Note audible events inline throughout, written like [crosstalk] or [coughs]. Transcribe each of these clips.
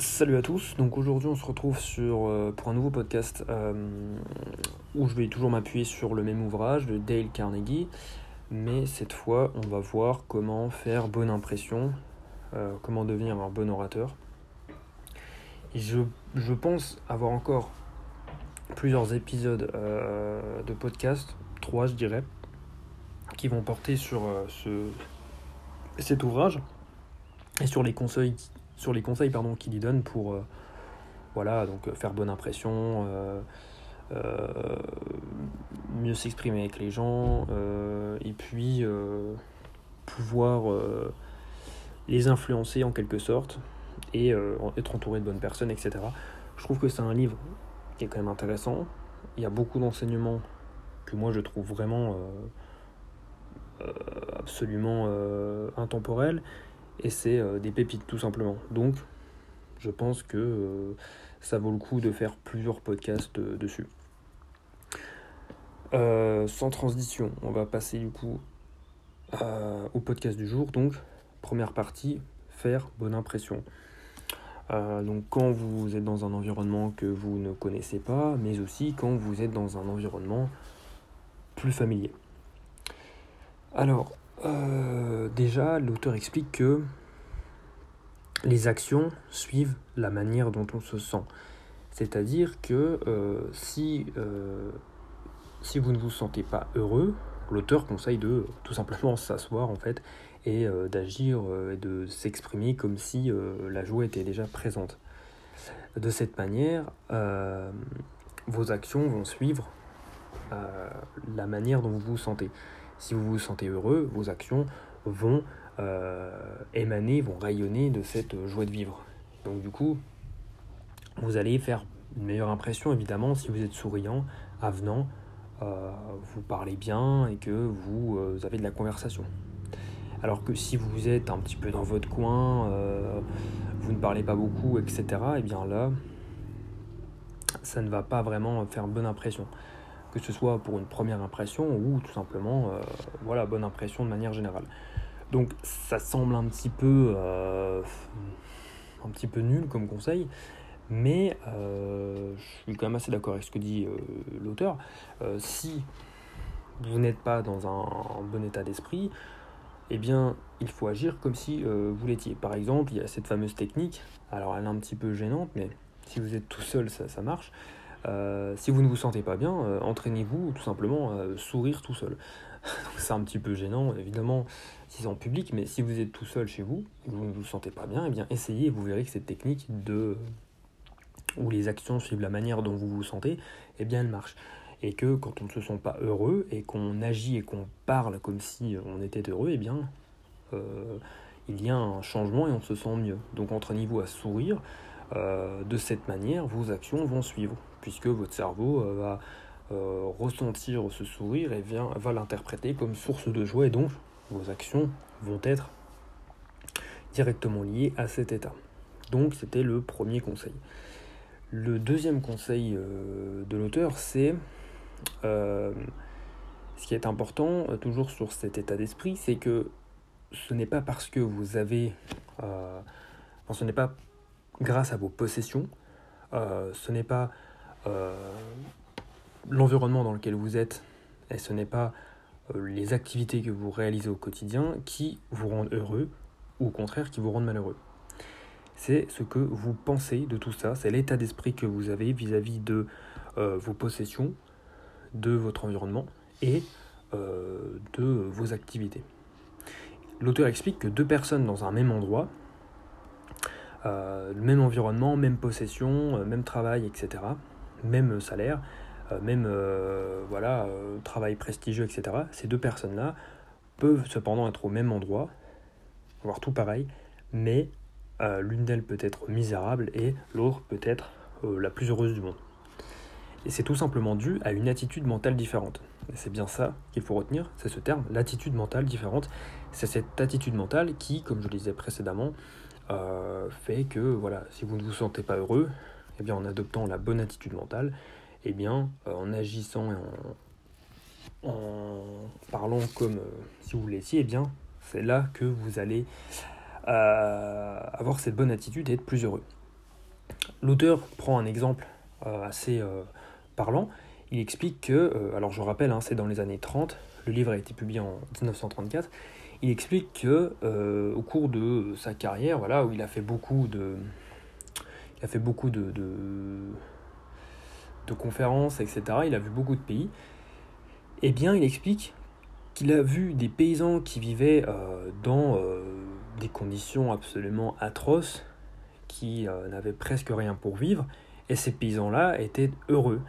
Salut à tous, donc aujourd'hui on se retrouve sur, euh, pour un nouveau podcast euh, où je vais toujours m'appuyer sur le même ouvrage de Dale Carnegie, mais cette fois on va voir comment faire bonne impression, euh, comment devenir un bon orateur. Je, je pense avoir encore plusieurs épisodes de podcast, trois je dirais, qui vont porter sur ce, cet ouvrage et sur les conseils sur les conseils pardon, qu'il y donne pour euh, voilà, donc, euh, faire bonne impression, euh, mieux s'exprimer avec les gens, et puis pouvoir les influencer en quelque sorte, et être entouré de bonnes personnes, etc. Je trouve que c'est un livre qui est quand même intéressant. Il y a beaucoup d'enseignements que moi je trouve vraiment absolument intemporels et c'est euh, des pépites tout simplement. Donc je pense que euh, ça vaut le coup de faire plusieurs podcasts euh, dessus. sans transition, on va passer du coup au podcast du jour. Donc, première partie, faire bonne impression. donc, quand vous êtes dans un environnement que vous ne connaissez pas, mais aussi quand vous êtes dans un environnement plus familier. Alors, euh, déjà, l'auteur explique que les actions suivent la manière dont on se sent. C'est-à-dire que euh, si, euh, si vous ne vous sentez pas heureux, l'auteur conseille de tout simplement [laughs] s'asseoir en fait et d'agir et de s'exprimer comme si la joie était déjà présente. De cette manière, vos actions vont suivre la manière dont vous vous sentez. Si vous vous sentez heureux, vos actions vont euh, émaner, vont rayonner de cette joie de vivre. Donc du coup, vous allez faire une meilleure impression évidemment si vous êtes souriant, avenant, euh, vous parlez bien et que vous euh, avez de la conversation. Alors que si vous êtes un petit peu dans votre coin, vous ne parlez pas beaucoup, etc., et eh bien là, ça ne va pas vraiment faire bonne impression que ce soit pour une première impression ou tout simplement euh, voilà bonne impression de manière générale. Donc ça semble un petit peu euh, un petit peu nul comme conseil, mais euh, je suis quand même assez d'accord avec ce que dit l'auteur. si vous n'êtes pas dans un, bon état d'esprit, eh bien, il faut agir comme si vous l'étiez. Par exemple, il y a cette fameuse technique, alors elle est un petit peu gênante, mais si vous êtes tout seul, ça, ça marche. Euh, si vous ne vous sentez pas bien, euh, entraînez-vous tout simplement à sourire tout seul. [laughs] c'est un petit peu gênant, évidemment, si c'est en public, mais si vous êtes tout seul chez vous vous ne vous sentez pas bien, eh bien essayez et vous verrez que cette technique de où les actions suivent la manière dont vous vous sentez, eh bien elle marche. Et que quand on ne se sent pas heureux et qu'on agit et qu'on parle comme si on était heureux, eh bien euh, il y a un changement et on se sent mieux. Donc entraînez-vous à sourire. de cette manière, vos actions vont suivre puisque votre cerveau euh, va euh, ressentir ce sourire et vient, va l'interpréter comme source de joie et donc vos actions vont être directement liées à cet état. Donc c'était le premier conseil. Le deuxième conseil euh, de l'auteur, c'est ce qui est important toujours sur cet état d'esprit, c'est que ce n'est pas parce que vous avez, ce n'est pas grâce à vos possessions, ce n'est pas euh, l'environnement dans lequel vous êtes, et ce n'est pas euh, les activités que vous réalisez au quotidien qui vous rendent heureux, ou au contraire qui vous rendent malheureux. C'est ce que vous pensez de tout ça, c'est l'état d'esprit que vous avez vis-à-vis de euh, vos possessions, de votre environnement et de vos activités. L'auteur explique que deux personnes dans un même endroit, le même environnement, même possession, même travail, etc., même salaire, euh, même euh, voilà, euh, travail prestigieux, etc., ces deux personnes-là peuvent cependant être au même endroit, voire tout pareil, mais l'une d'elles peut être misérable et l'autre peut être la plus heureuse du monde. Et c'est tout simplement dû à une attitude mentale différente. Et c'est bien ça qu'il faut retenir, c'est ce terme, l'attitude mentale différente. C'est cette attitude mentale qui, comme je le disais précédemment, fait que voilà, si vous ne vous sentez pas heureux, eh bien, en adoptant la bonne attitude mentale, eh bien, euh, en agissant et en, parlant comme euh, si vous l'étiez, eh bien, c'est là que vous allez euh, avoir cette bonne attitude et être plus heureux. L'auteur prend un exemple assez parlant. Il explique que, alors je rappelle, hein, c'est dans les années 30, le livre a été publié en 1934. Il explique que au cours de sa carrière, voilà, où il a fait beaucoup de, il a fait beaucoup de, de, conférences, etc. Il a vu beaucoup de pays. Eh bien, il explique qu'il a vu des paysans qui vivaient euh, dans euh, des conditions absolument atroces, qui euh, n'avaient presque rien pour vivre, et ces paysans-là étaient heureux.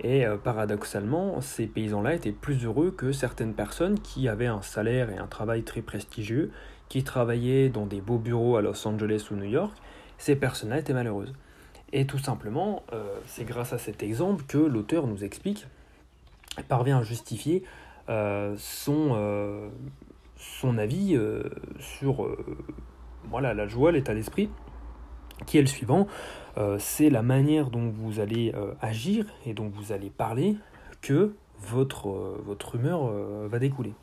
Et paradoxalement, ces paysans-là étaient plus heureux que certaines personnes qui avaient un salaire et un travail très prestigieux, qui travaillaient dans des beaux bureaux à Los Angeles ou New York, ces personnes-là étaient malheureuses. Et tout simplement, euh, c'est grâce à cet exemple que l'auteur nous explique, parvient à justifier euh, son, euh, son avis sur voilà, la joie, l'état d'esprit, qui est le suivant. c'est la manière dont vous allez agir et dont vous allez parler que votre, votre humeur va découler.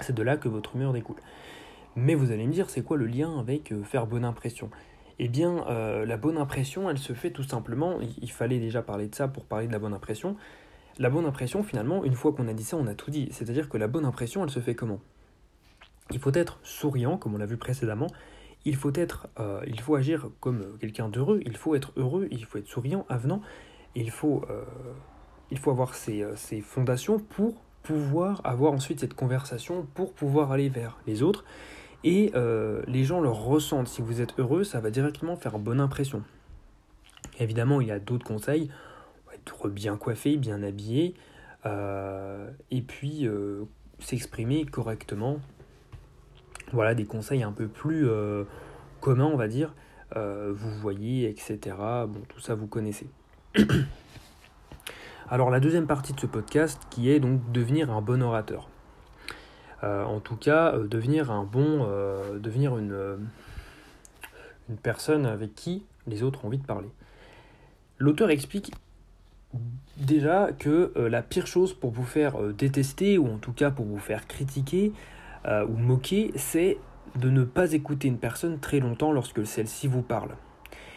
C'est de là que votre humeur découle. Mais vous allez me dire, c'est quoi le lien avec faire bonne impression? Eh bien, euh, la bonne impression, elle se fait tout simplement, il fallait déjà parler de ça pour parler de la bonne impression. La bonne impression, finalement, une fois qu'on a dit ça, on a tout dit. C'est-à-dire que la bonne impression, elle se fait comment? Il faut être souriant, comme on l'a vu précédemment. Il faut être, euh, il faut agir comme quelqu'un d'heureux. Il faut être heureux. Il faut être souriant, avenant. Il faut, euh, il faut avoir ces fondations pour pouvoir avoir ensuite cette conversation, pour pouvoir aller vers les autres et euh, les gens le ressentent. Si vous êtes heureux, ça va directement faire bonne impression. Évidemment, il y a d'autres conseils. Être bien coiffé, bien habillé, euh, et puis euh, s'exprimer correctement. Voilà des conseils un peu plus communs, on va dire. vous voyez, etc. Bon, tout ça, vous connaissez. [coughs] Alors la deuxième partie de ce podcast qui est donc devenir un bon orateur. Euh, en tout cas, euh, devenir un bon, euh, devenir une, une personne avec qui les autres ont envie de parler. L'auteur explique déjà que la pire chose pour vous faire détester, ou en tout cas pour vous faire critiquer ou moquer, c'est de ne pas écouter une personne très longtemps lorsque celle-ci vous parle.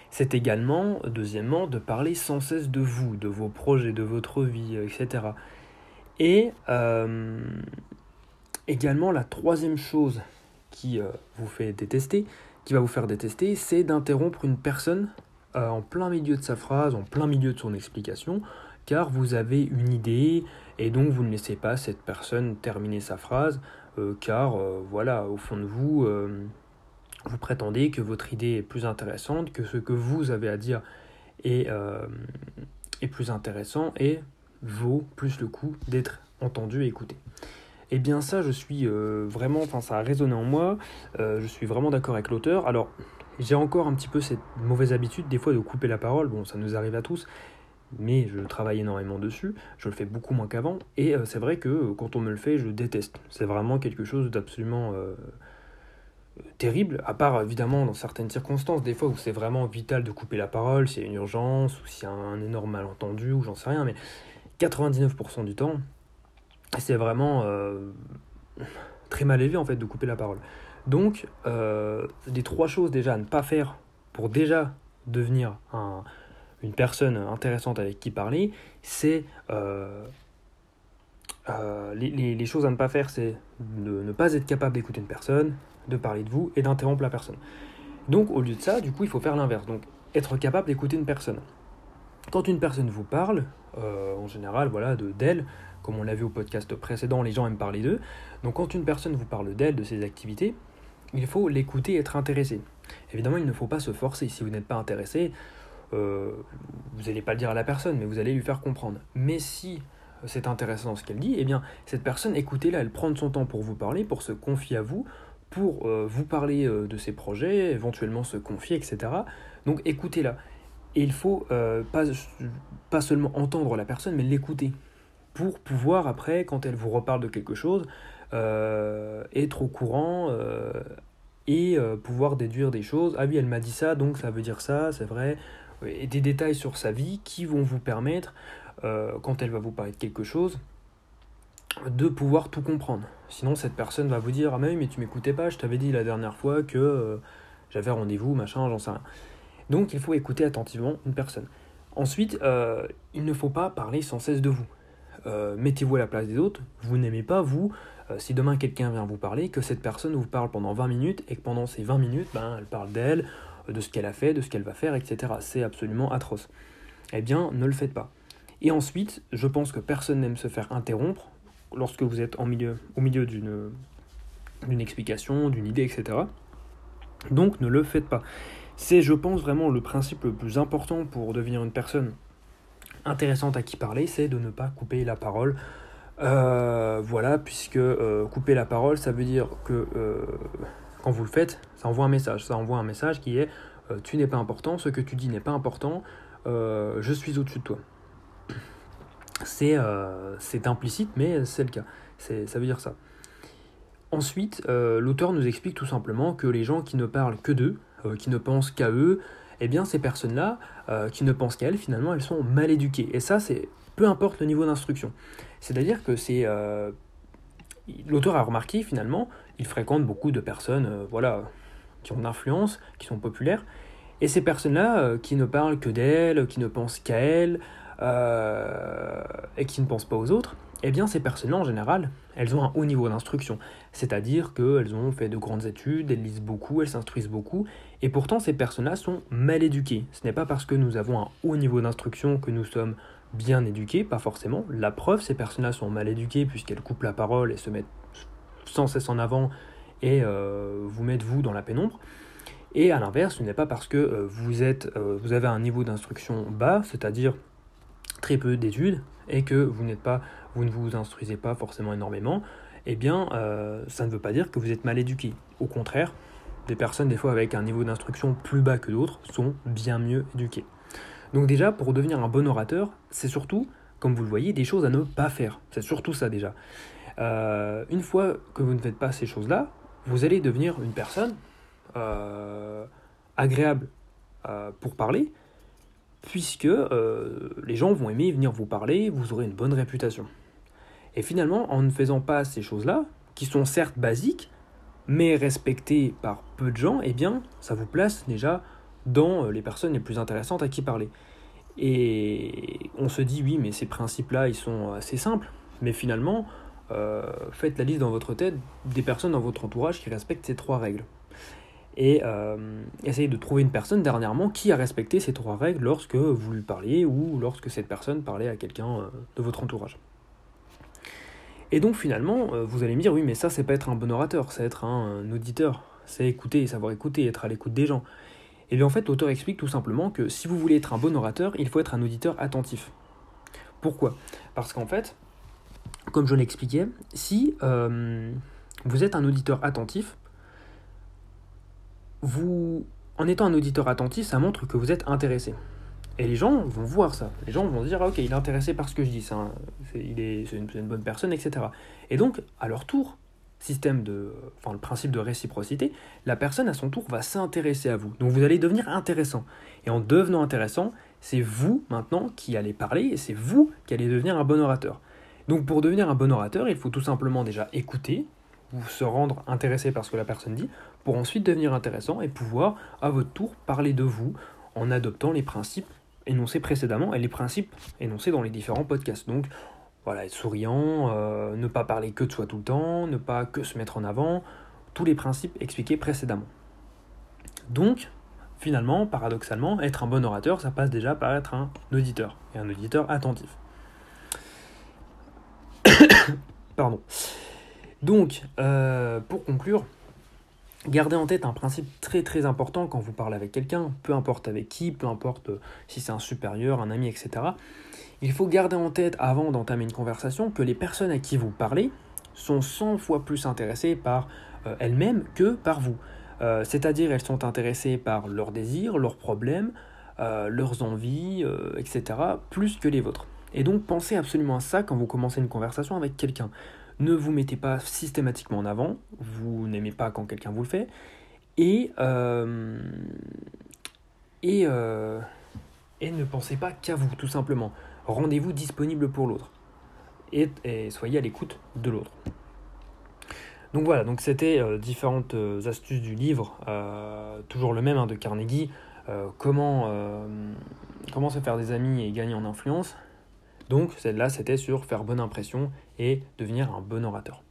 C'est également, deuxièmement, de parler sans cesse de vous, de vos projets, de votre vie, etc. Et Également, la troisième chose qui euh, vous fait détester, qui va vous faire détester, c'est d'interrompre une personne euh, en plein milieu de sa phrase, en plein milieu de son explication, car vous avez une idée et donc vous ne laissez pas cette personne terminer sa phrase, euh, car voilà, au fond de vous, vous prétendez que votre idée est plus intéressante, que ce que vous avez à dire est, est plus intéressant et vaut plus le coup d'être entendu et écouté. Eh bien ça, je suis euh, vraiment, enfin ça a résonné en moi, euh, je suis vraiment d'accord avec l'auteur. Alors, j'ai encore un petit peu cette mauvaise habitude des fois de couper la parole, bon ça nous arrive à tous, mais je travaille énormément dessus, je le fais beaucoup moins qu'avant, et euh, c'est vrai que quand on me le fait, je déteste. C'est vraiment quelque chose d'absolument terrible, à part évidemment dans certaines circonstances, des fois où c'est vraiment vital de couper la parole, s'il y a une urgence, ou s'il y a un énorme malentendu, ou j'en sais rien, mais 99% du temps, c'est vraiment euh, très mal élevé en fait de couper la parole. Donc, euh, des trois choses déjà à ne pas faire pour déjà devenir une personne intéressante avec qui parler, c'est euh, les, choses à ne pas faire, c'est de ne pas être capable d'écouter une personne, de parler de vous et d'interrompre la personne. Donc, au lieu de ça, du coup, il faut faire l'inverse. Donc, être capable d'écouter une personne. Quand une personne vous parle, en général, voilà, de d'elle, comme on l'a vu au podcast précédent, les gens aiment parler d'eux. Donc quand une personne vous parle d'elle, de ses activités, il faut l'écouter être intéressé. Évidemment, il ne faut pas se forcer. Si vous n'êtes pas intéressé, euh, vous n'allez pas le dire à la personne, mais vous allez lui faire comprendre. Mais si c'est intéressant ce qu'elle dit, eh bien, cette personne, écoutez-la, elle prend son temps pour vous parler, pour se confier à vous, pour euh, vous parler euh, de ses projets, éventuellement se confier, etc. Donc écoutez-la. Et il faut pas, pas seulement entendre la personne, mais l'écouter pour pouvoir après, quand elle vous reparle de quelque chose, euh, être au courant euh, et euh, pouvoir déduire des choses. Ah oui, elle m'a dit ça, donc ça veut dire ça, c'est vrai. Et des détails sur sa vie qui vont vous permettre, quand elle va vous parler de quelque chose, de pouvoir tout comprendre. Sinon, cette personne va vous dire Ah, mais, mais tu m'écoutais pas, je t'avais dit la dernière fois que j'avais rendez-vous, machin, j'en sais rien. Donc il faut écouter attentivement une personne. Ensuite, euh, il ne faut pas parler sans cesse de vous. Euh, mettez-vous à la place des autres. Vous n'aimez pas, vous, euh, si demain quelqu'un vient vous parler, que cette personne vous parle pendant 20 minutes et que pendant ces 20 minutes, ben, elle parle d'elle, de ce qu'elle a fait, de ce qu'elle va faire, etc. C'est absolument atroce. Eh bien, ne le faites pas. Et ensuite, je pense que personne n'aime se faire interrompre lorsque vous êtes au milieu d'une explication, d'une idée, etc. Donc ne le faites pas. C'est, je pense, vraiment le principe le plus important pour devenir une personne intéressante à qui parler, c'est de ne pas couper la parole. Euh, voilà, puisque euh, couper la parole, ça veut dire que euh, quand vous le faites, ça envoie un message. Ça envoie un message qui est tu n'es pas important, ce que tu dis n'est pas important, je suis au-dessus de toi. C'est implicite, mais c'est le cas. Ça veut dire ça. Ensuite, l'auteur nous explique tout simplement que les gens qui ne parlent que d'eux, qui ne pensent qu'à eux, eh bien ces personnes-là, qui ne pensent qu'à elles, finalement, elles sont mal éduquées. Et ça, c'est peu importe le niveau d'instruction. C'est-à-dire que c'est l'auteur a remarqué finalement, il fréquente beaucoup de personnes, euh, voilà, qui ont de l'influence, qui sont populaires, et ces personnes-là euh, qui ne parlent que d'elles, qui ne pensent qu'à elles, euh, et qui ne pensent pas aux autres, eh bien ces personnes-là en général, elles ont un haut niveau d'instruction, c'est-à-dire qu'elles ont fait de grandes études, elles lisent beaucoup, elles s'instruisent beaucoup, et pourtant ces personnes-là sont mal éduquées. Ce n'est pas parce que nous avons un haut niveau d'instruction que nous sommes bien éduqués, pas forcément. La preuve, ces personnes-là sont mal éduquées puisqu'elles coupent la parole et se mettent sans cesse en avant et euh, vous mettent vous dans la pénombre. Et à l'inverse, ce n'est pas parce que euh, euh, vous avez un niveau d'instruction bas, c'est-à-dire très peu d'études, et que vous, n'êtes pas, vous ne vous instruisez pas forcément énormément, eh bien, ça ne veut pas dire que vous êtes mal éduqué. Au contraire, des personnes, des fois, avec un niveau d'instruction plus bas que d'autres, sont bien mieux éduquées. Donc déjà, pour devenir un bon orateur, c'est surtout, comme vous le voyez, des choses à ne pas faire. C'est surtout ça déjà. Euh, une fois que vous ne faites pas ces choses-là, vous allez devenir une personne euh, agréable euh, pour parler, puisque les gens vont aimer venir vous parler, vous aurez une bonne réputation. Et finalement, en ne faisant pas ces choses-là, qui sont certes basiques, mais respectées par peu de gens, eh bien, ça vous place déjà dans euh, les personnes les plus intéressantes à qui parler. Et on se dit, oui, mais ces principes-là, ils sont assez simples. Mais finalement, euh, faites la liste dans votre tête des personnes dans votre entourage qui respectent ces trois règles. Et euh, essayez de trouver une personne dernièrement qui a respecté ces trois règles lorsque vous lui parliez ou lorsque cette personne parlait à quelqu'un de votre entourage. Et donc finalement, vous allez me dire, oui, mais ça, c'est pas être un bon orateur, c'est être un auditeur, c'est écouter, savoir écouter, être à l'écoute des gens. Et bien en fait, l'auteur explique tout simplement que si vous voulez être un bon orateur, il faut être un auditeur attentif. Pourquoi? Parce qu'en fait, comme je l'expliquais, si euh, vous êtes un auditeur attentif, vous, en étant un auditeur attentif, ça montre que vous êtes intéressé. Et les gens vont voir ça. Les gens vont dire, ah, ok, il est intéressé par ce que je dis, c'est il est, une, une bonne personne, etc. Et donc, à leur tour, système de, enfin le principe de réciprocité, la personne à son tour va s'intéresser à vous. Donc vous allez devenir intéressant. Et en devenant intéressant, c'est vous maintenant qui allez parler et c'est vous qui allez devenir un bon orateur. Donc pour devenir un bon orateur, il faut tout simplement déjà écouter, vous se rendre intéressé par ce que la personne dit, pour ensuite devenir intéressant et pouvoir à votre tour parler de vous en adoptant les principes énoncés précédemment et les principes énoncés dans les différents podcasts. Donc voilà, être souriant, euh, ne pas parler que de soi tout le temps, ne pas que se mettre en avant, tous les principes expliqués précédemment. Donc, finalement, paradoxalement, être un bon orateur, ça passe déjà par être un auditeur, et un auditeur attentif. [coughs] Pardon. Donc, euh, pour conclure, gardez en tête un principe très très important quand vous parlez avec quelqu'un, peu importe avec qui, peu importe si c'est un supérieur, un ami, etc. Il faut garder en tête avant d'entamer une conversation que les personnes à qui vous parlez sont 100 fois plus intéressées par euh, elles-mêmes que par vous. Euh, c'est-à-dire elles sont intéressées par leurs désirs, leurs problèmes, euh, leurs envies, etc., plus que les vôtres. Et donc pensez absolument à ça quand vous commencez une conversation avec quelqu'un. Ne vous mettez pas systématiquement en avant, vous n'aimez pas quand quelqu'un vous le fait, et, et, et ne pensez pas qu'à vous, tout simplement rendez-vous disponible pour l'autre. Et, soyez à l'écoute de l'autre. Donc voilà, donc c'était euh, différentes euh, astuces du livre, euh, toujours le même hein, de Carnegie, comment, comment se faire des amis et gagner en influence. Donc celle-là, c'était sur faire bonne impression et devenir un bon orateur.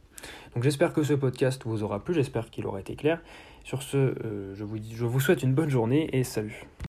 Donc j'espère que ce podcast vous aura plu, j'espère qu'il aura été clair. Sur ce, je, vous je vous souhaite une bonne journée et salut.